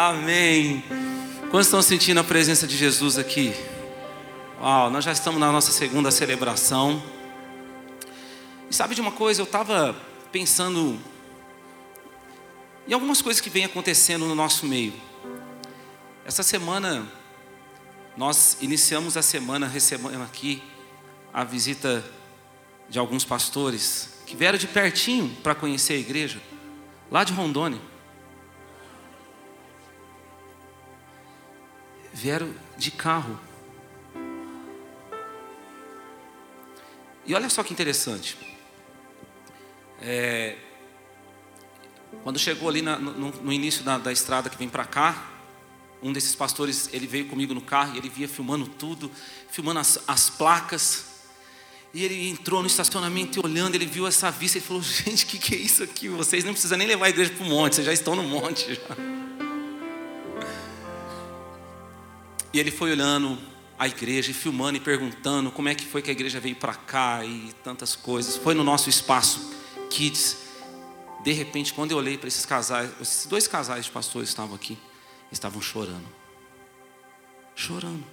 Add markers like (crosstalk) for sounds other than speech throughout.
Amém. Quantos estão sentindo a presença de Jesus aqui? Uau, nós já estamos na nossa segunda celebração. E sabe de uma coisa? Eu estava pensando em algumas coisas que vêm acontecendo no nosso meio. Essa semana, nós iniciamos a semana recebendo aqui a visita de alguns pastores que vieram de pertinho para conhecer a igreja, lá de Rondônia. Vieram de carro. E olha só que interessante. É, quando chegou ali na, no, no, início da, da estrada que vem para cá, um desses pastores, ele veio comigo no carro e ele via filmando tudo, filmando as, as placas. E ele entrou no estacionamento e olhando, ele viu essa vista e falou: (laughs) Gente, o que, que é isso aqui? Vocês não precisam nem levar a igreja para o monte, vocês já estão no monte. Já. Ele foi olhando a igreja e filmando e perguntando como é que foi que a igreja veio para cá e tantas coisas. Foi no nosso espaço Kids. De repente, quando eu olhei para esses casais, esses dois casais de pastores estavam aqui, estavam chorando. Chorando.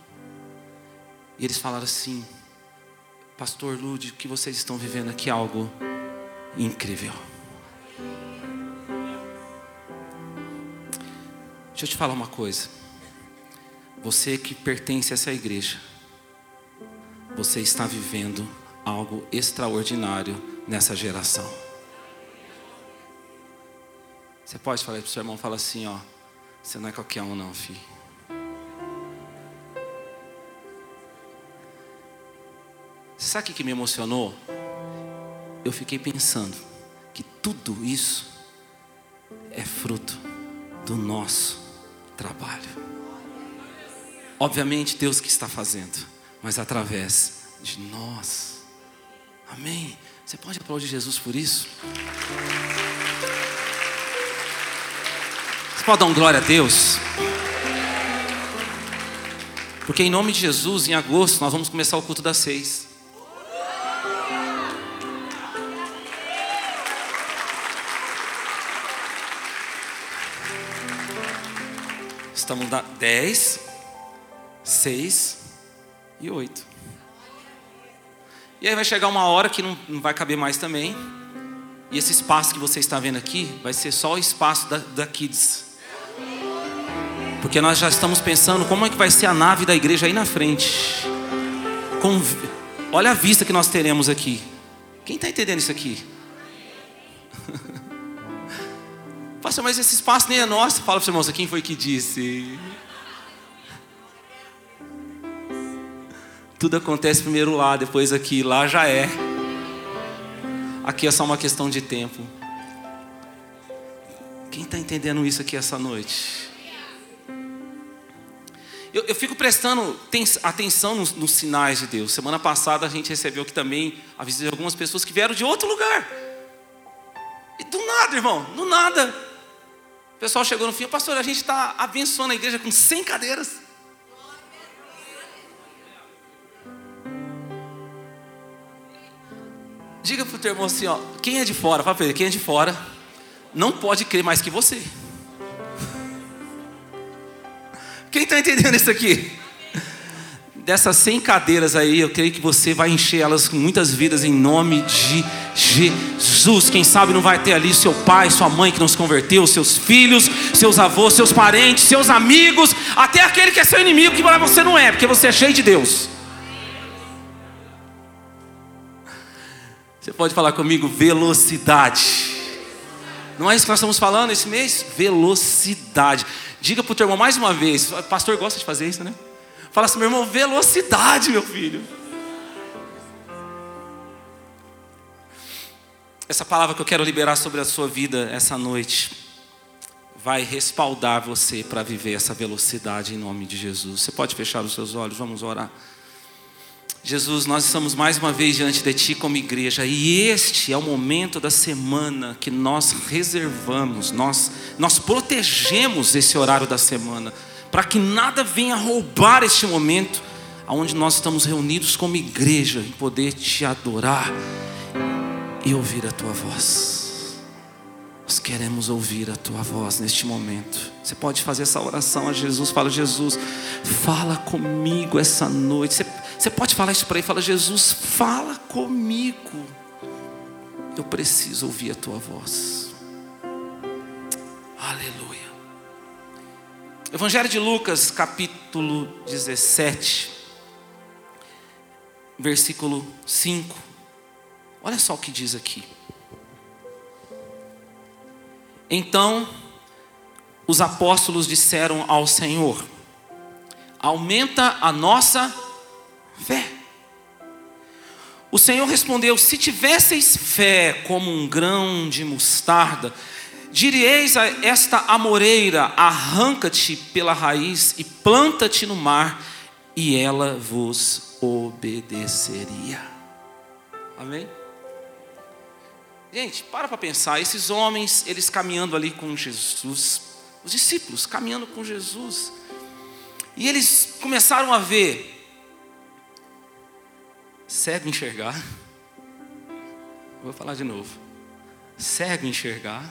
E eles falaram assim: Pastor Lude, que vocês estão vivendo aqui é algo incrível. Deixa eu te falar uma coisa. Você que pertence a essa igreja, você está vivendo algo extraordinário nessa geração. Você pode falar para o seu irmão, fala assim, ó, você não é qualquer um não, filho. Você sabe o que me emocionou? Eu fiquei pensando que tudo isso é fruto do nosso trabalho. Obviamente Deus que está fazendo, mas através de nós. Amém. Você pode aplaudir Jesus por isso? pode dar um glória a Deus? Porque em nome de Jesus, em agosto, nós vamos começar o culto das seis. Estamos na dez, seis e oito. E aí vai chegar uma hora que não, não vai caber mais também. E esse espaço que você está vendo aqui vai ser só o espaço da, da Kids. Porque nós já estamos pensando como é que vai ser a nave da igreja aí na frente. Com, olha a vista que nós teremos aqui. Quem está entendendo isso aqui? (laughs) Pastor, mas esse espaço nem é nosso. Fala para os irmãos, quem foi que disse? Tudo acontece primeiro lá, depois aqui. Lá já é. Aqui é só uma questão de tempo. Quem está entendendo isso aqui essa noite? Eu, eu fico prestando atenção nos, nos, sinais de Deus. Semana passada a gente recebeu aqui também a visita de algumas pessoas que vieram de outro lugar. E do nada, irmão, do nada. O pessoal chegou no fim, pastor, a gente está abençoando a igreja com 100 cadeiras. Diga para o teu irmão assim, ó, quem é de fora, fala para ele, quem é de fora, não pode crer mais que você. Quem está entendendo isso aqui? Dessas 100 cadeiras aí, eu creio que você vai encher elas com muitas vidas em nome de Jesus. Quem sabe não vai ter ali seu pai, sua mãe que não se converteu, seus filhos, seus avós, seus parentes, seus amigos, até aquele que é seu inimigo, que você não é, porque você é cheio de Deus. Pode falar comigo, velocidade. Não é isso que nós estamos falando esse mês? Velocidade. Diga para o teu irmão mais uma vez. Pastor gosta de fazer isso, né? Fala assim, meu irmão, velocidade, meu filho. Essa palavra que eu quero liberar sobre a sua vida essa noite vai respaldar você para viver essa velocidade em nome de Jesus. Você pode fechar os seus olhos, vamos orar. Jesus, nós estamos mais uma vez diante de Ti como igreja, e este é o momento da semana que nós reservamos, nós, nós protegemos esse horário da semana, para que nada venha roubar este momento, onde nós estamos reunidos como igreja, em poder Te adorar e ouvir a Tua voz. Nós queremos ouvir a tua voz neste momento. Você pode fazer essa oração a Jesus. Fala, Jesus, fala comigo essa noite. Você, você pode falar isso para ele. Fala, Jesus, fala comigo. Eu preciso ouvir a tua voz. Aleluia. Evangelho de Lucas, capítulo 17, versículo 5. Olha só o que diz aqui. Então, os apóstolos disseram ao Senhor: Aumenta a nossa fé. O Senhor respondeu: Se tivesseis fé como um grão de mostarda, diríeis a esta amoreira: Arranca-te pela raiz e planta-te no mar, e ela vos obedeceria. Amém? Gente, para para pensar, esses homens, eles caminhando ali com Jesus, os discípulos caminhando com Jesus, e eles começaram a ver, cego enxergar, vou falar de novo, cego enxergar,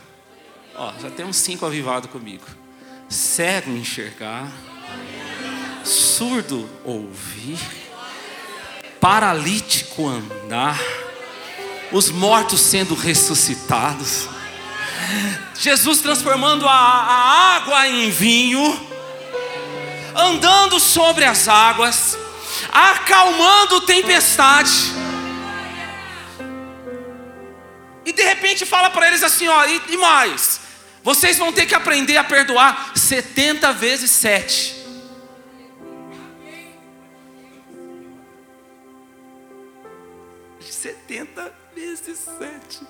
ó, já tem uns cinco avivados comigo, cego enxergar, surdo ouvir, paralítico andar, os mortos sendo ressuscitados, Jesus transformando a, a água em vinho, andando sobre as águas, acalmando tempestade. E de repente fala para eles assim: ó, e, e mais, vocês vão ter que aprender a perdoar 70 vezes 7. Setenta vezes sete.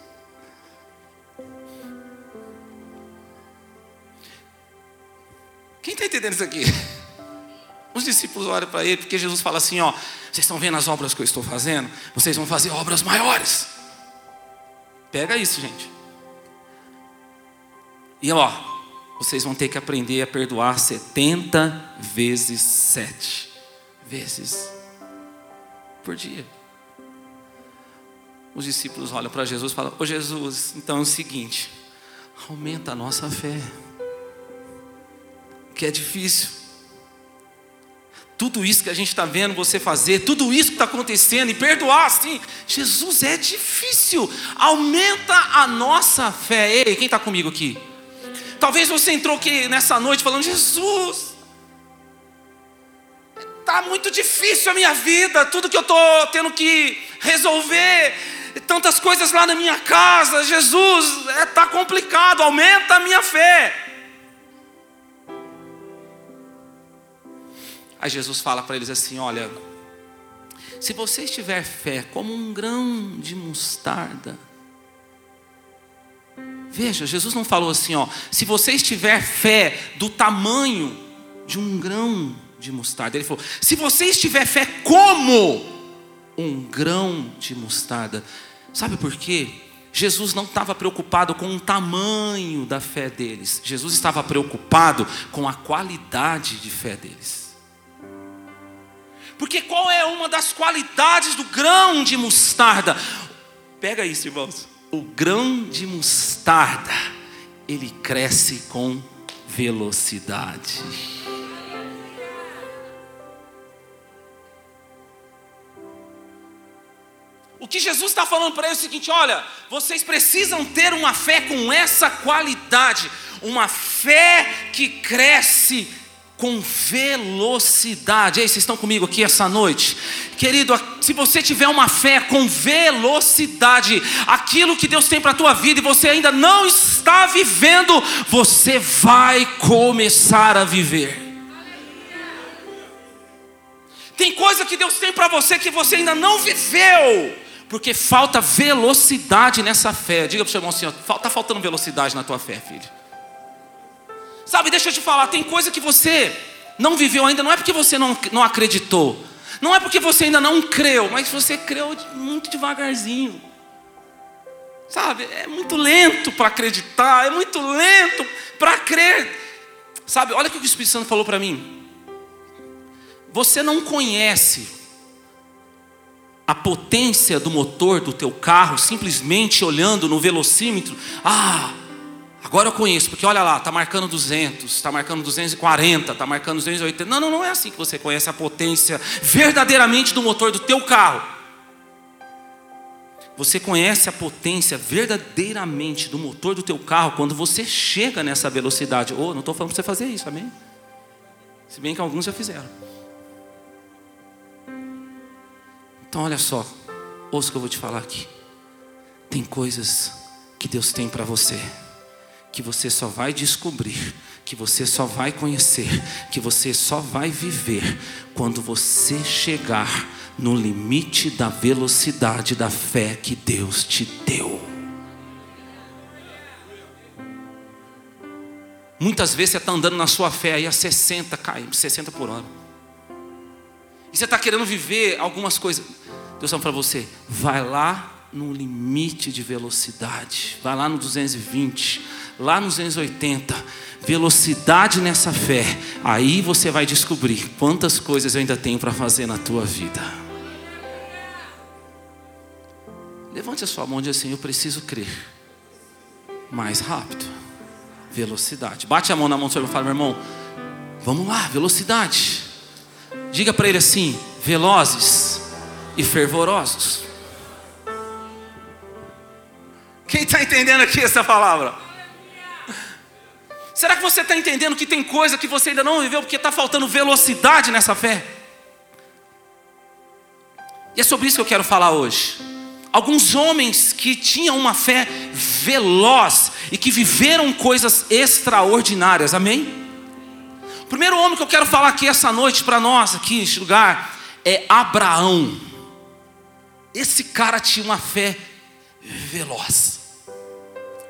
Quem está entendendo isso aqui? (laughs) Os discípulos olham para ele, porque Jesus fala assim: ó, vocês estão vendo as obras que eu estou fazendo? Vocês vão fazer obras maiores. Pega isso, gente. E ó, vocês vão ter que aprender a perdoar 70 vezes 7 vezes por dia. Os discípulos olham para Jesus e falam: Ô Jesus, então é o seguinte, aumenta a nossa fé, que é difícil. Tudo isso que a gente está vendo você fazer, tudo isso que está acontecendo e perdoar, sim, Jesus é difícil. Aumenta a nossa fé. Ei, quem está comigo aqui? Talvez você entrou aqui nessa noite falando: Jesus, está muito difícil a minha vida, tudo que eu estou tendo que resolver, tantas coisas lá na minha casa. Jesus, está é, tá complicado, aumenta a minha fé. Aí Jesus fala para eles assim: Olha, se você tiver fé como um grão de mostarda, veja, Jesus não falou assim, ó, se você tiver fé do tamanho de um grão de mostarda, ele falou: se você tiver fé como um grão de mostarda, sabe por quê? Jesus não estava preocupado com o tamanho da fé deles, Jesus estava preocupado com a qualidade de fé deles. Porque qual é uma das qualidades do grão de mostarda? Pega isso, irmãos. O grão de mostarda, ele cresce com velocidade. O que Jesus está falando para eles é o seguinte: olha, vocês precisam ter uma fé com essa qualidade, uma fé que cresce com velocidade. Ei, vocês estão comigo aqui essa noite? Querido, se você tiver uma fé com velocidade, aquilo que Deus tem para a tua vida e você ainda não está vivendo, você vai começar a viver. Tem coisa que Deus tem para você que você ainda não viveu, porque falta velocidade nessa fé. Diga para o seu irmão assim: está faltando velocidade na tua fé, filho. Sabe, deixa eu te falar, tem coisa que você não viveu ainda, não é porque você não, não acreditou, não é porque você ainda não creu, mas você creu muito devagarzinho. Sabe, é muito lento para acreditar, é muito lento para crer. Sabe, olha o que o Espírito Santo falou para mim. Você não conhece a potência do motor do teu carro simplesmente olhando no velocímetro. Ah, Agora eu conheço, porque olha lá, está marcando 200, está marcando 240, está marcando 280. Não, não, não é assim que você conhece a potência verdadeiramente do motor do teu carro. Você conhece a potência verdadeiramente do motor do teu carro quando você chega nessa velocidade. Oh, não estou falando para você fazer isso, amém? Se bem que alguns já fizeram. Então olha só, ouça o que eu vou te falar aqui. Tem coisas que Deus tem para você que você só vai descobrir, que você só vai conhecer, que você só vai viver quando você chegar no limite da velocidade da fé que Deus te deu. Muitas vezes você está andando na sua fé aí a 60 km, 60 por hora. E você está querendo viver algumas coisas. Deus fala para você, vai lá no limite de velocidade, vai lá no 220 lá nos 280, velocidade nessa fé, aí você vai descobrir quantas coisas eu ainda tenho para fazer na tua vida. Levante a sua mão e diga assim: Eu preciso crer mais rápido. Velocidade. Bate a mão na mão do seu irmão e fala: Meu irmão, vamos lá, velocidade. Diga para ele assim: velozes e fervorosos. Quem está entendendo aqui essa palavra? Será que você está entendendo que tem coisa que você ainda não viveu porque está faltando velocidade nessa fé? E é sobre isso que eu quero falar hoje. Alguns homens que tinham uma fé veloz e que viveram coisas extraordinárias, amém? O primeiro homem que eu quero falar aqui essa noite para nós, aqui neste lugar, é Abraão. Esse cara tinha uma fé veloz.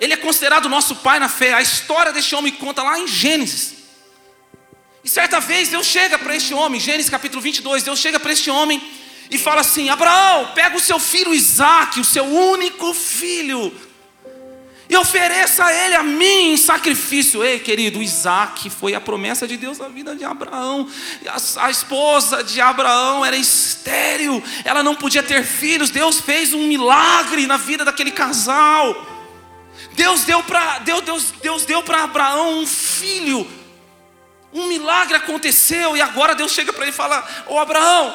Ele é considerado nosso pai na fé. A história deste homem conta lá em Gênesis. E certa vez Deus chega para este homem, Gênesis capítulo 22, Deus chega para este homem e fala assim: Abraão, pega o seu filho Isaac, o seu único filho, e ofereça ele a mim em sacrifício. Ei, querido, Isaac foi a promessa de Deus na vida de Abraão. A, a, esposa de Abraão era estéril, ela não podia ter filhos. Deus fez um milagre na vida daquele casal. Deus deu para Deus, Deus, Deus deu para Abraão um filho. Um milagre aconteceu e agora Deus chega para ele e fala: "Ô Abraão,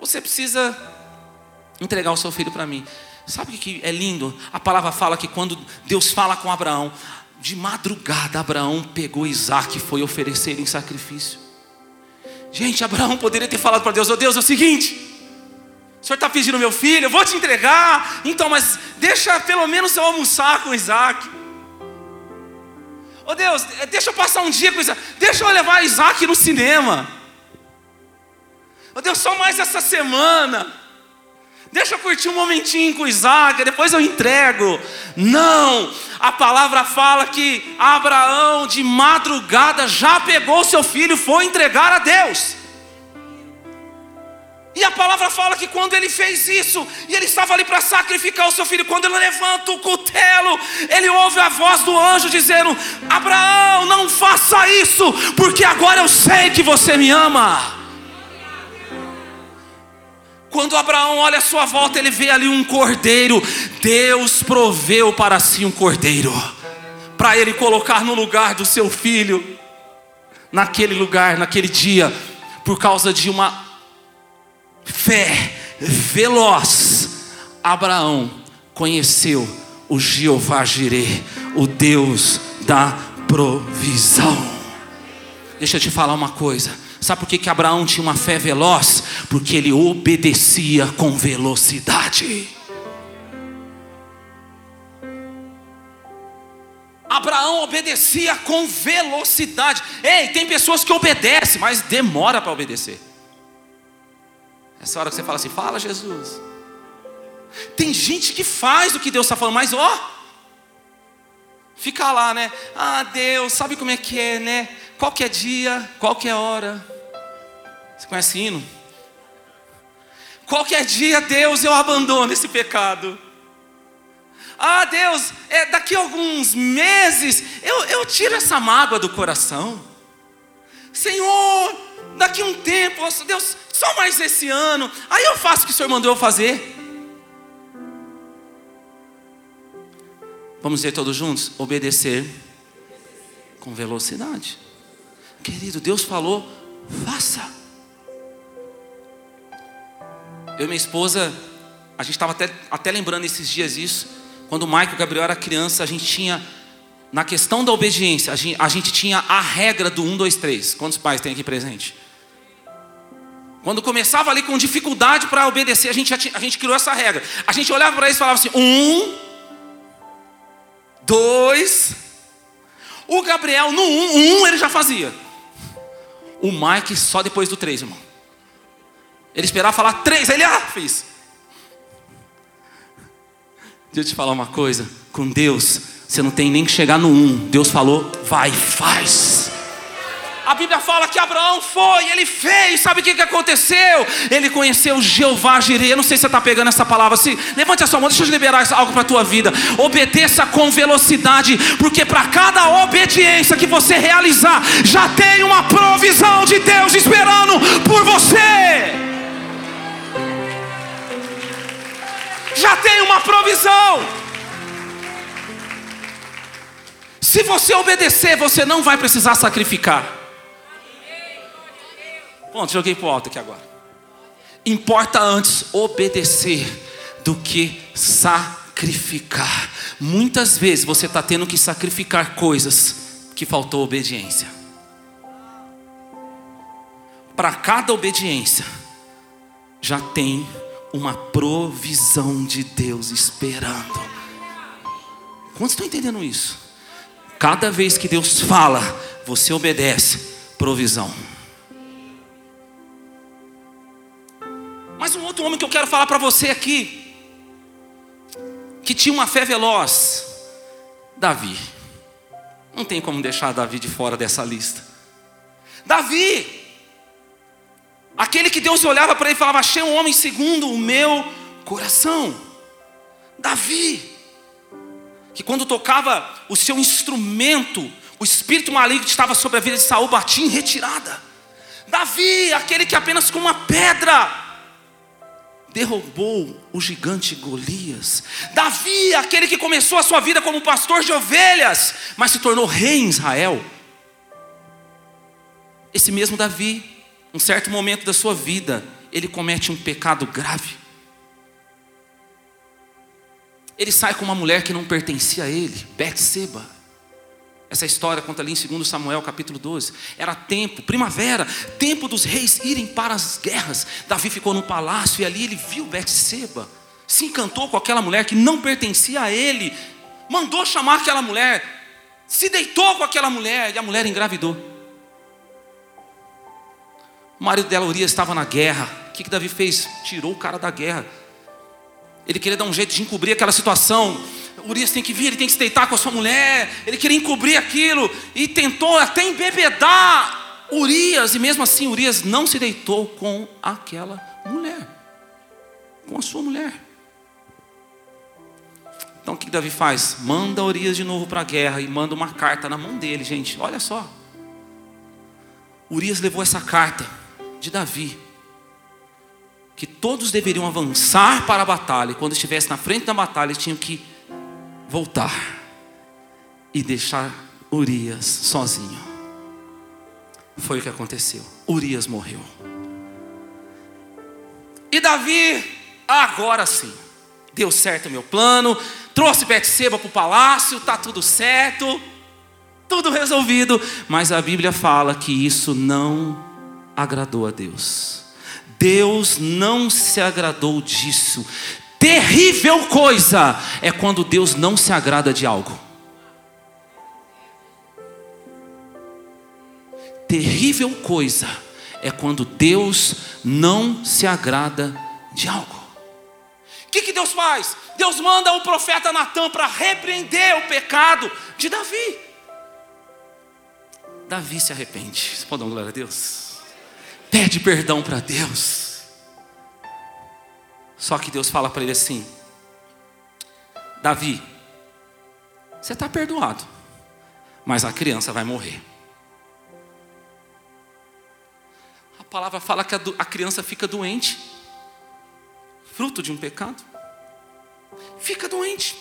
você precisa entregar o seu filho para mim". Sabe o que é lindo? A palavra fala que quando Deus fala com Abraão, de madrugada Abraão pegou Isaac e foi oferecer em sacrifício. Gente, Abraão poderia ter falado para Deus: "Ô oh, Deus, é o seguinte, o senhor está pedindo meu filho, eu vou te entregar. Então, mas deixa pelo menos eu almoçar com Isaac. Oh Deus, deixa eu passar um dia com Isaac. Deixa eu levar Isaac no cinema. Oh Deus, só mais essa semana. Deixa eu curtir um momentinho com Isaac, depois eu entrego. Não, a palavra fala que Abraão de madrugada já pegou seu filho e foi entregar a Deus. E a palavra fala que quando ele fez isso, e ele estava ali para sacrificar o seu filho, quando ele levanta o cutelo, ele ouve a voz do anjo dizendo: Abraão, não faça isso, porque agora eu sei que você me ama. Quando Abraão olha à sua volta, ele vê ali um cordeiro. Deus proveu para si um cordeiro, para ele colocar no lugar do seu filho, naquele lugar, naquele dia, por causa de uma fé veloz, Abraão conheceu o Jeová Jireh, o Deus da provisão. Deixa eu te falar uma coisa. Sabe por que, que Abraão tinha uma fé veloz? Porque ele obedecia com velocidade. Abraão obedecia com velocidade. Ei, tem pessoas que obedecem, mas demora para obedecer. Essa hora que você fala assim, fala Jesus. Tem gente que faz o que Deus está falando, mas ó, fica lá, né? Ah, Deus, sabe como é que é, né? Qualquer dia, qualquer hora. Você conhece hino? Qualquer dia, Deus, eu abandono esse pecado. Ah, Deus, é, daqui a alguns meses eu, eu tiro essa mágoa do coração. Senhor, daqui um tempo, Deus, só mais esse ano, aí eu faço o que o Senhor mandou eu fazer. Vamos dizer todos juntos? Obedecer com velocidade. Querido, Deus falou, faça. Eu e minha esposa, a gente estava até, até lembrando esses dias isso. Quando o Michael e o Gabriel era criança, a gente tinha, na questão da obediência, a gente, a gente tinha a regra do 1, 2, 3. Quantos pais tem aqui presente? Quando começava ali com dificuldade para obedecer, a gente, a gente criou essa regra. A gente olhava para eles e falava assim: um, dois. O Gabriel, no um, um ele já fazia. O Mike só depois do três, irmão. Ele esperava falar três, ele ah, fez. Deixa eu te falar uma coisa: com Deus, você não tem nem que chegar no um. Deus falou, vai, faz. A Bíblia fala que Abraão foi, ele fez, sabe o que, que aconteceu? Ele conheceu Jeová Jireh. Eu não sei se você está pegando essa palavra assim. Levante a sua mão, deixa eu liberar algo para a tua vida. Obedeça com velocidade, porque para cada obediência que você realizar, já tem uma provisão de Deus esperando por você. Já tem uma provisão. Se você obedecer, você não vai precisar sacrificar. Ponto, joguei para o alto aqui agora. Importa antes obedecer do que sacrificar. Muitas vezes você está tendo que sacrificar coisas que faltou obediência. Para cada obediência, já tem uma provisão de Deus esperando. Quantos estão entendendo isso? Cada vez que Deus fala, você obedece, provisão. Mas um outro homem que eu quero falar para você aqui, que tinha uma fé veloz, Davi. Não tem como deixar Davi de fora dessa lista. Davi, aquele que Deus olhava para ele e falava: Achei um homem segundo o meu coração. Davi, que quando tocava o seu instrumento, o espírito maligno que estava sobre a vida de Saul batia em retirada. Davi, aquele que apenas com uma pedra derrubou o gigante Golias. Davi, aquele que começou a sua vida como pastor de ovelhas, mas se tornou rei em Israel. Esse mesmo Davi, um certo momento da sua vida, ele comete um pecado grave. Ele sai com uma mulher que não pertencia a ele, Betseba. Essa história conta ali em 2 Samuel capítulo 12. Era tempo, primavera, tempo dos reis irem para as guerras. Davi ficou no palácio e ali ele viu Betseba. Se encantou com aquela mulher que não pertencia a ele. Mandou chamar aquela mulher. Se deitou com aquela mulher e a mulher engravidou. O marido dela, Urias, estava na guerra. O que, que Davi fez? Tirou o cara da guerra. Ele queria dar um jeito de encobrir aquela situação Urias tem que vir, ele tem que se deitar com a sua mulher, ele queria encobrir aquilo e tentou até embebedar Urias, e mesmo assim Urias não se deitou com aquela mulher, com a sua mulher. Então o que Davi faz? Manda Urias de novo para a guerra e manda uma carta na mão dele, gente. Olha só. Urias levou essa carta de Davi, que todos deveriam avançar para a batalha, e quando estivesse na frente da batalha, tinham que voltar e deixar Urias sozinho. Foi o que aconteceu. Urias morreu. E Davi, agora sim, deu certo o meu plano, trouxe Betseba para o palácio, está tudo certo, tudo resolvido. Mas a Bíblia fala que isso não agradou a Deus. Deus não se agradou disso. Terrível coisa é quando Deus não se agrada de algo. Terrível coisa é quando Deus não se agrada de algo. O que, que Deus faz? Deus manda o profeta Natan para repreender o pecado de Davi. Davi se arrepende. Você pode dar glória a Deus? Pede perdão para Deus. Só que Deus fala para ele assim: Davi, você está perdoado, mas a criança vai morrer. A palavra fala que a, criança fica doente, fruto de um pecado. Fica doente.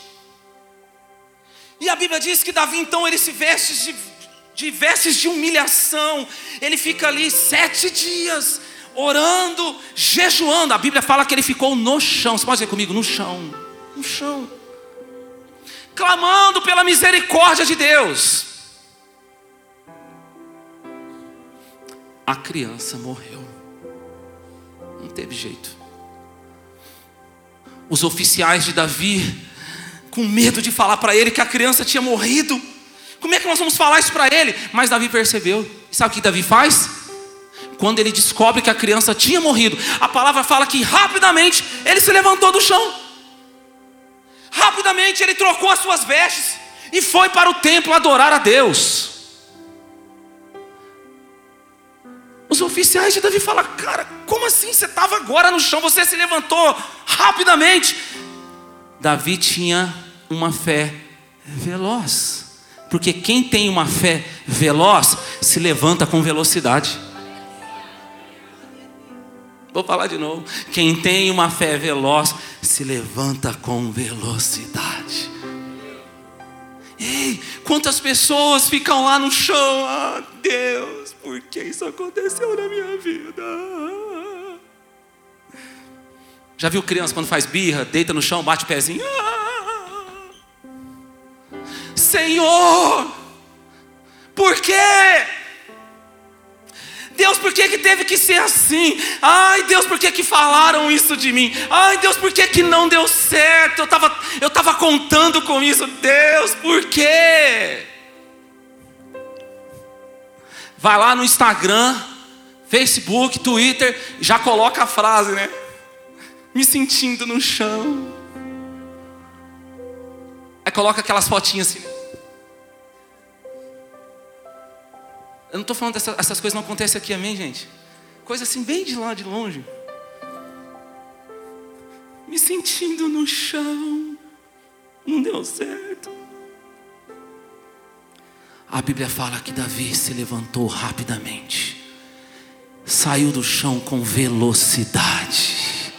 E a Bíblia diz que Davi então ele se veste de, de vestes de humilhação. Ele fica ali sete dias orando, jejuando. A Bíblia fala que ele ficou no chão. Você pode dizer comigo? No chão. No chão. Clamando pela misericórdia de Deus. A criança morreu. Não teve jeito. Os oficiais de Davi, com medo de falar para ele que a criança tinha morrido. Como é que nós vamos falar isso para ele? Mas Davi percebeu. Sabe o que Davi faz? Quando ele descobre que a criança tinha morrido, a palavra fala que rapidamente ele se levantou do chão. Rapidamente ele trocou as suas vestes e foi para o templo adorar a Deus. Os oficiais de Davi falam: Cara, como assim? Você estava agora no chão, você se levantou rapidamente. Davi tinha uma fé veloz, porque quem tem uma fé veloz se levanta com velocidade. Vou falar de novo. Quem tem uma fé veloz se levanta com velocidade. Ei, quantas pessoas ficam lá no chão? Ah, Deus, por que isso aconteceu na minha vida? Já viu criança quando faz birra, deita no chão, bate o pezinho? Ah, Senhor, por quê? Deus, por que, que teve que ser assim? Ai, Deus, por que, que falaram isso de mim? Ai, Deus, por que, que não deu certo? Eu estava eu tava contando com isso. Deus, por quê? Vai lá no Instagram, Facebook, Twitter, já coloca a frase, né? Me sentindo no chão. Aí coloca aquelas fotinhas assim. Eu não estou falando dessas essas coisas não acontecem aqui, amém, gente? Coisa assim, bem de lá de longe. Me sentindo no chão. Não deu certo. A Bíblia fala que Davi se levantou rapidamente. Saiu do chão com velocidade.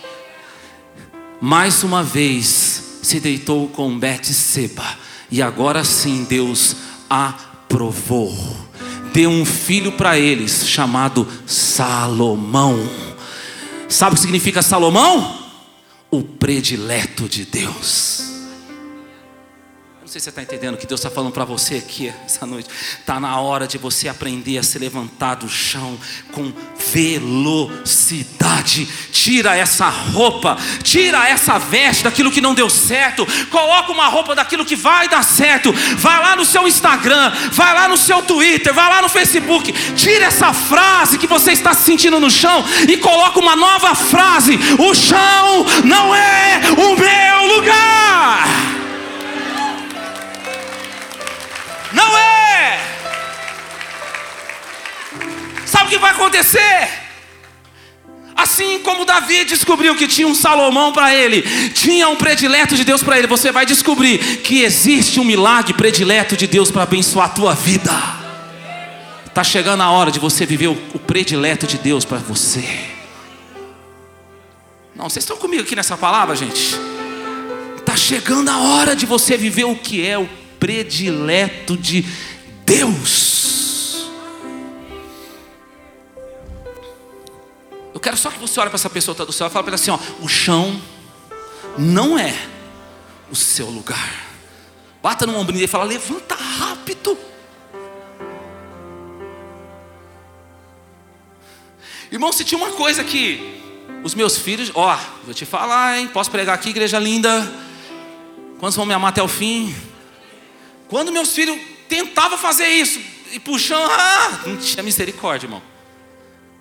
Mais uma vez se deitou com Betseba. E agora sim Deus aprovou deu um filho para eles chamado Salomão. Sabe o que significa Salomão? O predileto de Deus sei se você está entendendo o que Deus está falando para você aqui essa noite. Está na hora de você aprender a se levantar do chão com velocidade. Tira essa roupa, tira essa veste daquilo que não deu certo. Coloca uma roupa daquilo que vai dar certo. Vai lá no seu Instagram, vai lá no seu Twitter, vai lá no Facebook. Tira essa frase que você está se sentindo no chão e coloca uma nova frase: O chão não é o meu lugar. Que vai acontecer? Assim como Davi descobriu que tinha um Salomão para ele, tinha um predileto de Deus para ele, você vai descobrir que existe um milagre predileto de Deus para abençoar a tua vida. Está chegando a hora de você viver o, predileto de Deus para você. Não, vocês estão comigo aqui nessa palavra, gente? Está chegando a hora de você viver o que é o predileto de Deus. Eu quero só que você olhe para essa pessoa que está do céu e fale para ela assim: ó, o chão não é o seu lugar. Bata no ombro e fala: levanta rápido. Irmão, se tinha uma coisa que os meus filhos, ó, vou te falar, hein? Posso pregar aqui, igreja linda? Quantos vão me amar até o fim? Quando meus filhos tentavam fazer isso e puxando, ah, não tinha misericórdia, irmão.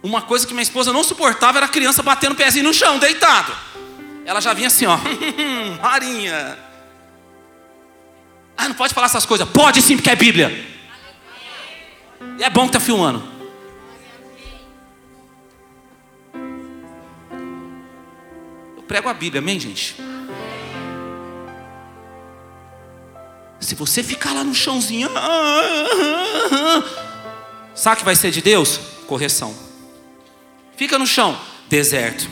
Uma coisa que minha esposa não suportava era a criança batendo o pezinho no chão, deitado. Ela já vinha assim, ó, (laughs) Marinha. Ah, não pode falar essas coisas. Pode sim, porque é Bíblia. E é bom que tá filmando. Eu prego a Bíblia, amém, gente? Se você ficar lá no chãozinho, (laughs) sabe que vai ser de Deus? Correção. Fica no chão, deserto.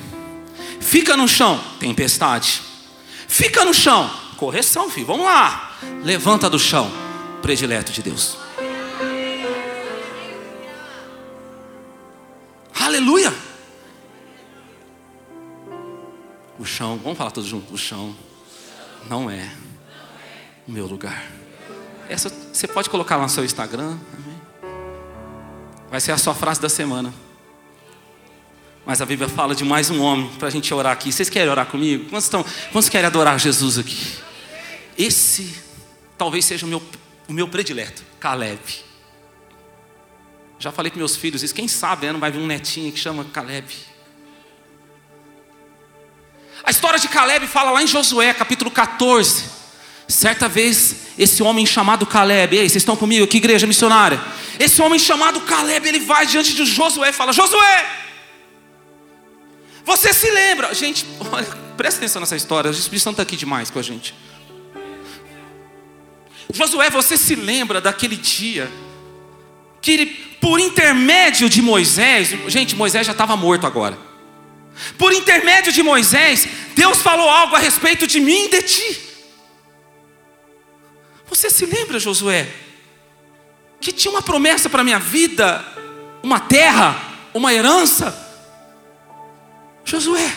Fica no chão, tempestade. Fica no chão, correção, filho. Vamos lá. levanta do chão, predileto de Deus. Aleluia! O chão, vamos falar todos juntos: o chão não é o meu lugar. Essa você pode colocar lá no seu Instagram. Vai ser a sua frase da semana. Mas a Bíblia fala de mais um homem para a gente orar aqui. Vocês querem orar comigo? Quantos, estão, quantos querem adorar Jesus aqui? Esse talvez seja o meu, o meu predileto, Caleb. Já falei com meus filhos isso. Quem sabe né, não vai vir um netinho que chama Caleb. A história de Caleb fala lá em Josué, capítulo 14. Certa vez, esse homem chamado Caleb, ei, vocês estão comigo aqui, igreja missionária? Esse homem chamado Caleb, ele vai diante de Josué e fala: Josué, você se lembra? Gente, olha, presta atenção nessa história, o Espírito Santo está aqui demais com a gente. Josué, você se lembra daquele dia que ele, por intermédio de Moisés, gente, Moisés já estava morto agora. Por intermédio de Moisés, Deus falou algo a respeito de mim e de ti. Você se lembra, Josué, que tinha uma promessa para minha vida, uma terra, uma herança? Josué,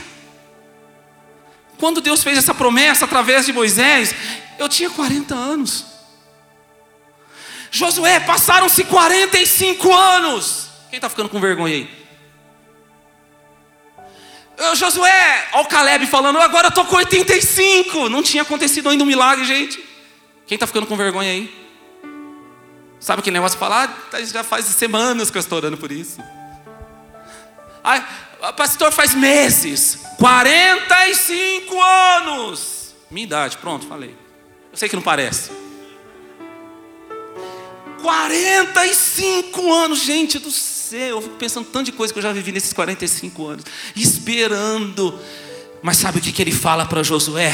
quando Deus fez essa promessa através de Moisés, eu tinha 40 anos. Josué, passaram-se 45 anos. Quem está ficando com vergonha aí? Eu, Josué, olha o Caleb falando, agora eu estou com 85. Não tinha acontecido ainda um milagre, gente. Quem está ficando com vergonha aí? Sabe aquele negócio de falar? Ah, já faz semanas que eu estou orando por isso. Ah, pastor, faz meses. 45 anos. Minha idade, pronto, falei. Eu sei que não parece. 45 anos, gente do céu. Eu fico pensando tanto de coisa que eu já vivi nesses 45 anos. Esperando. Mas sabe o que, que ele fala para Josué?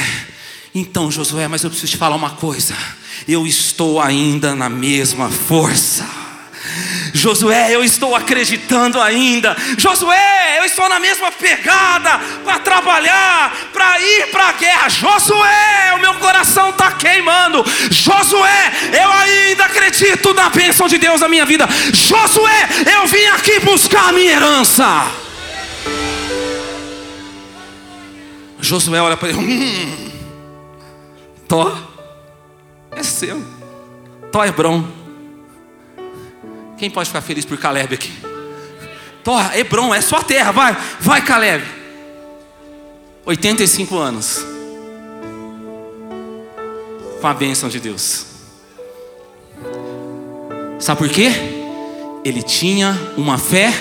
Então, Josué, mas eu preciso te falar uma coisa. Eu estou ainda na mesma força. Josué, eu estou acreditando ainda. Josué, eu estou na mesma pegada para trabalhar, para ir para a guerra. Josué, o meu coração está queimando. Josué, eu ainda acredito na bênção de Deus na minha vida. Josué, eu vim aqui buscar a minha herança. Josué olha para ele. Hum, Tó é seu. Tó é Hebron. Quem pode ficar feliz por Caleb aqui? Tó, Hebron, é sua terra, vai, vai Caleb. 85 anos. Com a bênção de Deus. Sabe por quê? Ele tinha uma fé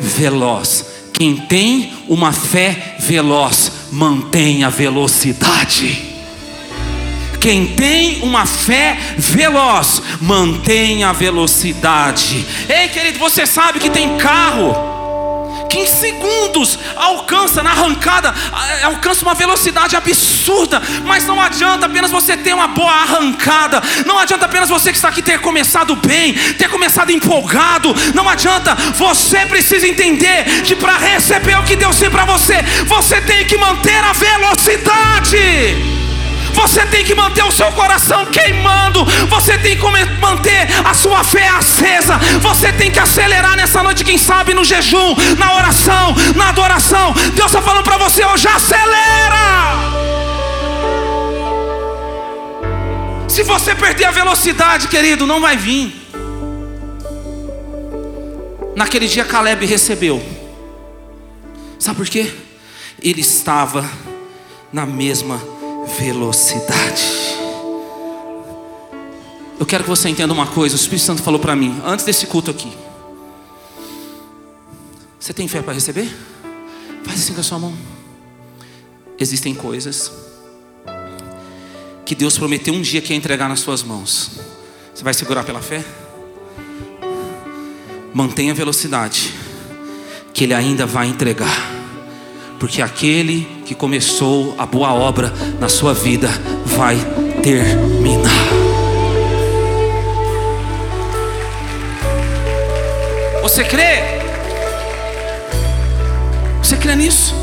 veloz. Quem tem uma fé veloz, mantém a velocidade. Quem tem uma fé veloz, mantém a velocidade. Ei, querido, você sabe que tem carro que em segundos alcança na arrancada, alcança uma velocidade absurda, mas não adianta apenas você ter uma boa arrancada, não adianta apenas você que está aqui ter começado bem, ter começado empolgado, não adianta, você precisa entender que para receber o que Deus tem para você, você tem que manter a velocidade. Você tem que manter o seu coração queimando. Você tem que manter a sua fé acesa. Você tem que acelerar nessa noite, quem sabe no jejum, na oração, na adoração. Deus está falando para você hoje: acelera. Se você perder a velocidade, querido, não vai vir. Naquele dia Caleb recebeu. Sabe por quê? Ele estava na mesma velocidade. Eu quero que você entenda uma coisa. O Espírito Santo falou para mim antes desse culto aqui. Você tem fé para receber? Faz assim com a sua mão. Existem coisas que Deus prometeu um dia que ia entregar nas suas mãos. Você vai segurar pela fé? Mantenha a velocidade, que Ele ainda vai entregar porque aquele que começou a boa obra na sua vida vai terminar. Você crê? Você crê nisso?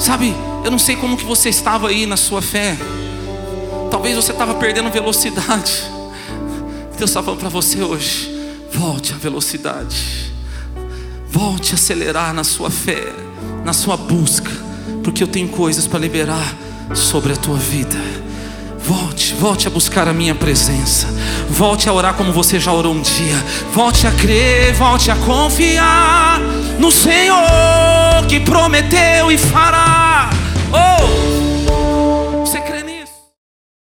Sabe, eu não sei como que você estava aí na sua fé. talvez você estava perdendo velocidade. Deus está falando para você hoje: volte à velocidade, volte a acelerar na sua fé, na sua busca, porque eu tenho coisas para liberar sobre a tua vida. Volte, volte a buscar a minha presença. Volte a orar como você já orou um dia. Volte a crer, volte a confiar no Senhor que prometeu e fará. Oh!